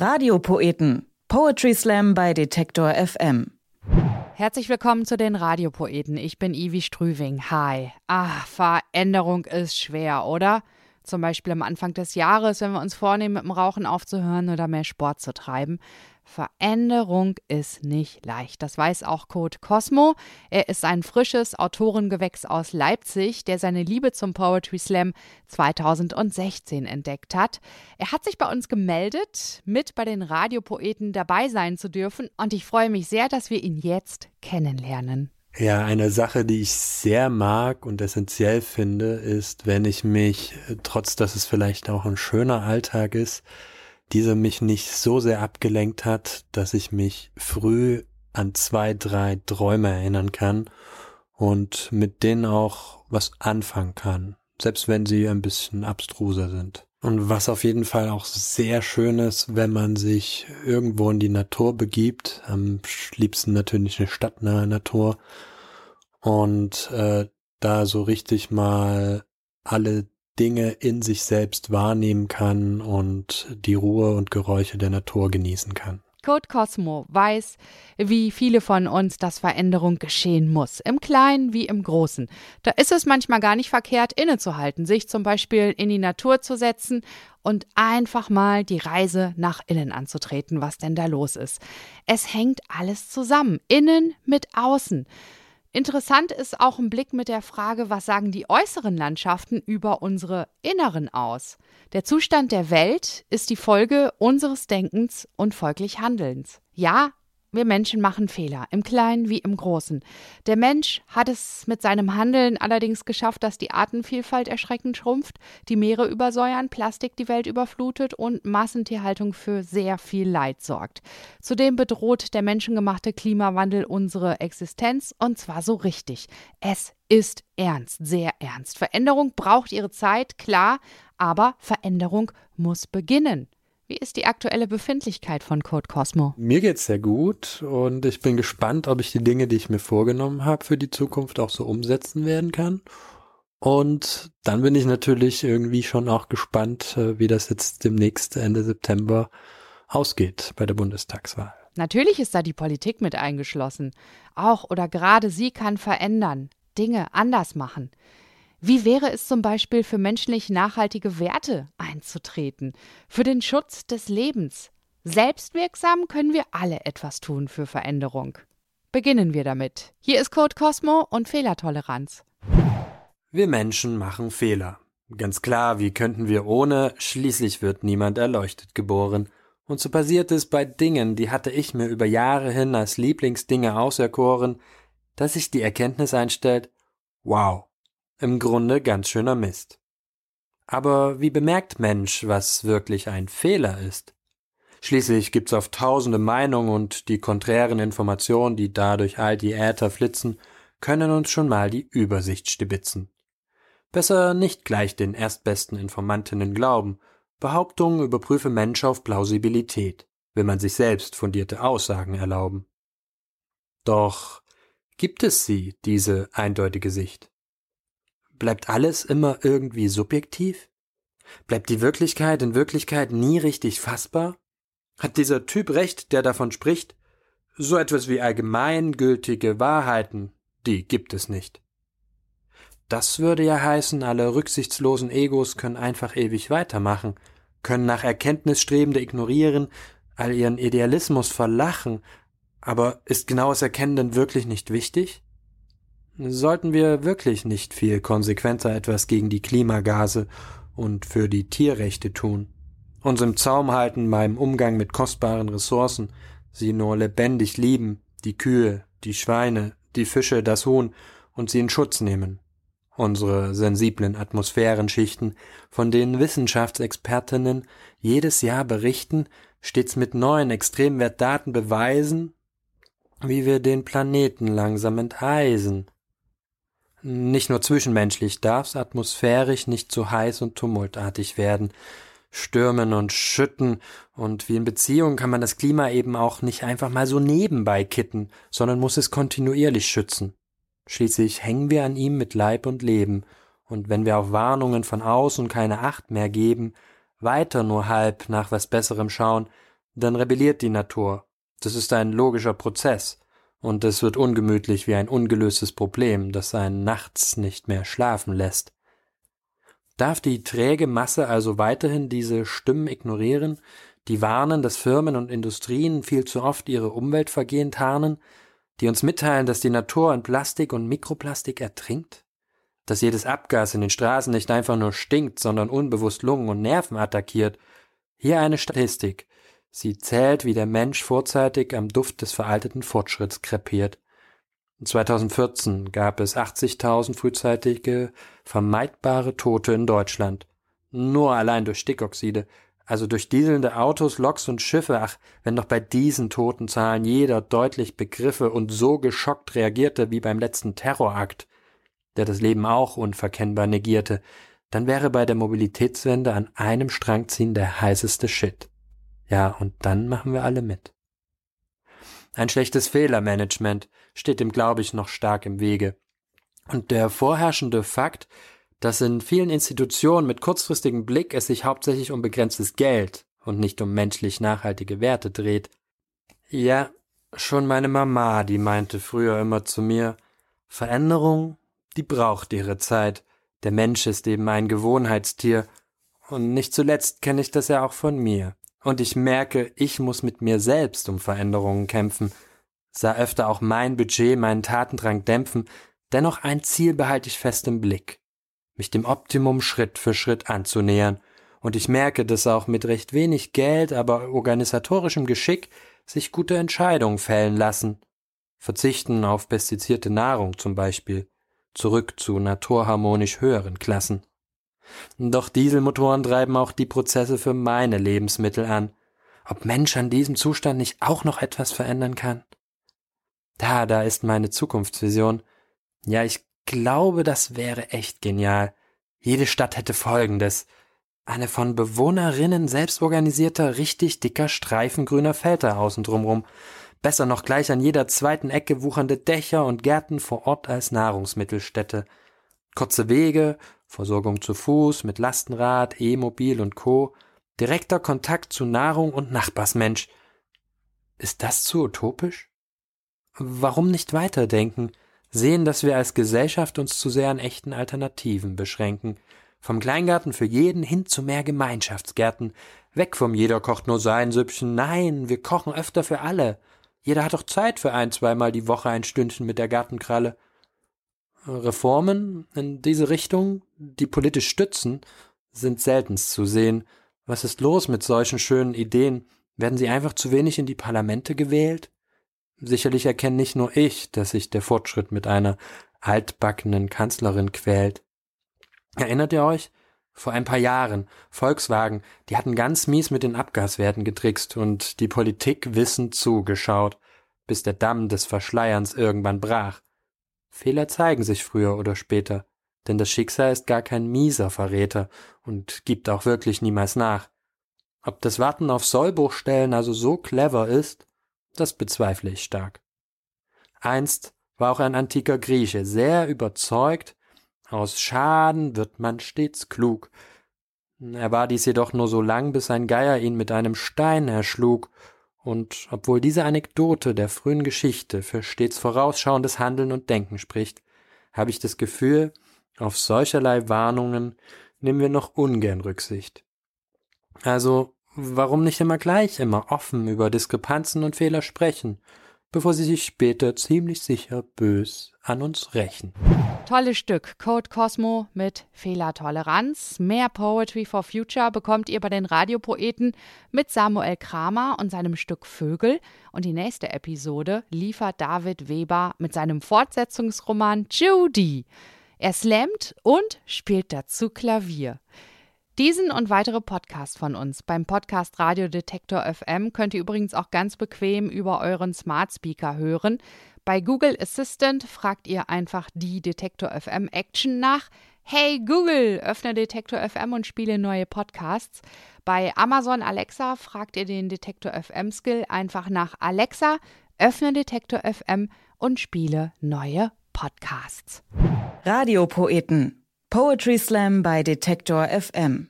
Radiopoeten. Poetry Slam bei Detektor FM. Herzlich willkommen zu den Radiopoeten. Ich bin Ivi Strüving. Hi. Ah, Veränderung ist schwer, oder? Zum Beispiel am Anfang des Jahres, wenn wir uns vornehmen, mit dem Rauchen aufzuhören oder mehr Sport zu treiben. Veränderung ist nicht leicht. Das weiß auch Code Cosmo. Er ist ein frisches Autorengewächs aus Leipzig, der seine Liebe zum Poetry Slam 2016 entdeckt hat. Er hat sich bei uns gemeldet, mit bei den Radiopoeten dabei sein zu dürfen und ich freue mich sehr, dass wir ihn jetzt kennenlernen. Ja, eine Sache, die ich sehr mag und essentiell finde, ist, wenn ich mich, trotz dass es vielleicht auch ein schöner Alltag ist, diese mich nicht so sehr abgelenkt hat, dass ich mich früh an zwei, drei Träume erinnern kann und mit denen auch was anfangen kann, selbst wenn sie ein bisschen abstruser sind. Und was auf jeden Fall auch sehr schön ist, wenn man sich irgendwo in die Natur begibt, am liebsten natürlich eine stadtnahe Natur und äh, da so richtig mal alle Dinge in sich selbst wahrnehmen kann und die Ruhe und Geräusche der Natur genießen kann. Code Cosmo weiß, wie viele von uns, dass Veränderung geschehen muss, im Kleinen wie im Großen. Da ist es manchmal gar nicht verkehrt, innezuhalten, sich zum Beispiel in die Natur zu setzen und einfach mal die Reise nach innen anzutreten, was denn da los ist. Es hängt alles zusammen, innen mit außen. Interessant ist auch ein Blick mit der Frage, was sagen die äußeren Landschaften über unsere inneren aus? Der Zustand der Welt ist die Folge unseres Denkens und folglich Handelns. Ja, wir Menschen machen Fehler, im Kleinen wie im Großen. Der Mensch hat es mit seinem Handeln allerdings geschafft, dass die Artenvielfalt erschreckend schrumpft, die Meere übersäuern, Plastik die Welt überflutet und Massentierhaltung für sehr viel Leid sorgt. Zudem bedroht der menschengemachte Klimawandel unsere Existenz und zwar so richtig. Es ist ernst, sehr ernst. Veränderung braucht ihre Zeit, klar, aber Veränderung muss beginnen. Wie ist die aktuelle Befindlichkeit von Code Cosmo? Mir geht's sehr gut und ich bin gespannt, ob ich die Dinge, die ich mir vorgenommen habe, für die Zukunft auch so umsetzen werden kann. Und dann bin ich natürlich irgendwie schon auch gespannt, äh, wie das jetzt demnächst Ende September ausgeht bei der Bundestagswahl. Natürlich ist da die Politik mit eingeschlossen. Auch oder gerade sie kann verändern, Dinge anders machen. Wie wäre es zum Beispiel für menschlich nachhaltige Werte einzutreten, für den Schutz des Lebens? Selbstwirksam können wir alle etwas tun für Veränderung. Beginnen wir damit. Hier ist Code Cosmo und Fehlertoleranz. Wir Menschen machen Fehler. Ganz klar, wie könnten wir ohne? Schließlich wird niemand erleuchtet geboren. Und so passiert es bei Dingen, die hatte ich mir über Jahre hin als Lieblingsdinge auserkoren, dass sich die Erkenntnis einstellt, wow, im Grunde ganz schöner Mist. Aber wie bemerkt Mensch, was wirklich ein Fehler ist? Schließlich gibt's auf tausende Meinungen und die konträren Informationen, die dadurch all die Äther flitzen, können uns schon mal die Übersicht stibitzen. Besser nicht gleich den erstbesten Informantinnen glauben. Behauptungen überprüfe Mensch auf Plausibilität, will man sich selbst fundierte Aussagen erlauben. Doch gibt es sie, diese eindeutige Sicht? Bleibt alles immer irgendwie subjektiv? Bleibt die Wirklichkeit in Wirklichkeit nie richtig fassbar? Hat dieser Typ recht, der davon spricht? So etwas wie allgemeingültige Wahrheiten, die gibt es nicht. Das würde ja heißen, alle rücksichtslosen Egos können einfach ewig weitermachen, können nach Erkenntnis Strebende ignorieren, all ihren Idealismus verlachen, aber ist genaues Erkennen denn wirklich nicht wichtig? Sollten wir wirklich nicht viel konsequenter etwas gegen die Klimagase und für die Tierrechte tun? Uns im Zaum halten beim Umgang mit kostbaren Ressourcen, sie nur lebendig lieben, die Kühe, die Schweine, die Fische, das Huhn und sie in Schutz nehmen. Unsere sensiblen Atmosphärenschichten, von denen Wissenschaftsexpertinnen jedes Jahr berichten, stets mit neuen Extremwertdaten beweisen, wie wir den Planeten langsam enteisen. Nicht nur zwischenmenschlich darf's atmosphärisch nicht zu heiß und tumultartig werden. Stürmen und schütten und wie in Beziehungen kann man das Klima eben auch nicht einfach mal so nebenbei kitten, sondern muss es kontinuierlich schützen. Schließlich hängen wir an ihm mit Leib und Leben, und wenn wir auf Warnungen von außen keine Acht mehr geben, weiter nur halb nach was Besserem schauen, dann rebelliert die Natur. Das ist ein logischer Prozess. Und es wird ungemütlich wie ein ungelöstes Problem, das einen nachts nicht mehr schlafen lässt. Darf die träge Masse also weiterhin diese Stimmen ignorieren, die warnen, dass Firmen und Industrien viel zu oft ihre Umweltvergehen tarnen, die uns mitteilen, dass die Natur in Plastik und Mikroplastik ertrinkt? Dass jedes Abgas in den Straßen nicht einfach nur stinkt, sondern unbewusst Lungen und Nerven attackiert? Hier eine Statistik. Sie zählt, wie der Mensch vorzeitig am Duft des veralteten Fortschritts krepiert. 2014 gab es 80.000 frühzeitige vermeidbare Tote in Deutschland. Nur allein durch Stickoxide, also durch dieselnde Autos, Loks und Schiffe. Ach, wenn doch bei diesen Totenzahlen jeder deutlich begriffe und so geschockt reagierte wie beim letzten Terrorakt, der das Leben auch unverkennbar negierte, dann wäre bei der Mobilitätswende an einem Strang ziehen der heißeste Shit. Ja, und dann machen wir alle mit. Ein schlechtes Fehlermanagement steht dem, glaube ich, noch stark im Wege. Und der vorherrschende Fakt, dass in vielen Institutionen mit kurzfristigem Blick es sich hauptsächlich um begrenztes Geld und nicht um menschlich nachhaltige Werte dreht. Ja, schon meine Mama, die meinte früher immer zu mir, Veränderung, die braucht ihre Zeit. Der Mensch ist eben ein Gewohnheitstier. Und nicht zuletzt kenne ich das ja auch von mir. Und ich merke, ich muss mit mir selbst um Veränderungen kämpfen, sah öfter auch mein Budget meinen Tatendrang dämpfen, dennoch ein Ziel behalte ich fest im Blick, mich dem Optimum Schritt für Schritt anzunähern, und ich merke, dass auch mit recht wenig Geld, aber organisatorischem Geschick sich gute Entscheidungen fällen lassen. Verzichten auf pestizierte Nahrung zum Beispiel, zurück zu naturharmonisch höheren Klassen. Doch Dieselmotoren treiben auch die Prozesse für meine Lebensmittel an. Ob Mensch an diesem Zustand nicht auch noch etwas verändern kann? Da, da ist meine Zukunftsvision. Ja, ich glaube, das wäre echt genial. Jede Stadt hätte Folgendes. Eine von Bewohnerinnen selbst organisierter, richtig dicker Streifen grüner Felder außen drumrum. Besser noch gleich an jeder zweiten Ecke wuchernde Dächer und Gärten vor Ort als Nahrungsmittelstätte. Kurze Wege, Versorgung zu Fuß, mit Lastenrad, E-Mobil und Co., direkter Kontakt zu Nahrung und Nachbarsmensch. Ist das zu utopisch? Warum nicht weiterdenken, sehen, dass wir als Gesellschaft uns zu sehr an echten Alternativen beschränken, vom Kleingarten für jeden hin zu mehr Gemeinschaftsgärten, weg vom jeder kocht nur sein Süppchen, nein, wir kochen öfter für alle. Jeder hat doch Zeit für ein, zweimal die Woche ein Stündchen mit der Gartenkralle. Reformen in diese Richtung, die politisch stützen, sind seltenst zu sehen. Was ist los mit solchen schönen Ideen? Werden sie einfach zu wenig in die Parlamente gewählt? Sicherlich erkenne nicht nur ich, dass sich der Fortschritt mit einer altbackenen Kanzlerin quält. Erinnert ihr euch? Vor ein paar Jahren, Volkswagen, die hatten ganz mies mit den Abgaswerten getrickst und die Politik wissend zugeschaut, bis der Damm des Verschleierns irgendwann brach. Fehler zeigen sich früher oder später, denn das Schicksal ist gar kein mieser Verräter und gibt auch wirklich niemals nach. Ob das Warten auf Sollbruchstellen also so clever ist, das bezweifle ich stark. Einst war auch ein antiker Grieche sehr überzeugt, aus Schaden wird man stets klug. Er war dies jedoch nur so lang, bis ein Geier ihn mit einem Stein erschlug und obwohl diese Anekdote der frühen Geschichte für stets vorausschauendes Handeln und Denken spricht, habe ich das Gefühl, auf solcherlei Warnungen nehmen wir noch ungern Rücksicht. Also, warum nicht immer gleich, immer offen über Diskrepanzen und Fehler sprechen bevor sie sich später ziemlich sicher bös an uns rächen. Tolles Stück, Code Cosmo mit Fehlertoleranz. Mehr Poetry for Future bekommt ihr bei den Radiopoeten mit Samuel Kramer und seinem Stück Vögel. Und die nächste Episode liefert David Weber mit seinem Fortsetzungsroman Judy. Er slammt und spielt dazu Klavier. Diesen und weitere Podcasts von uns beim Podcast Radio Detektor FM könnt ihr übrigens auch ganz bequem über euren Smart Speaker hören. Bei Google Assistant fragt ihr einfach die Detektor FM Action nach. Hey Google, öffne Detektor FM und spiele neue Podcasts. Bei Amazon Alexa fragt ihr den Detektor FM Skill einfach nach Alexa, öffne Detektor FM und spiele neue Podcasts. Radiopoeten Poetry Slam bei Detektor FM.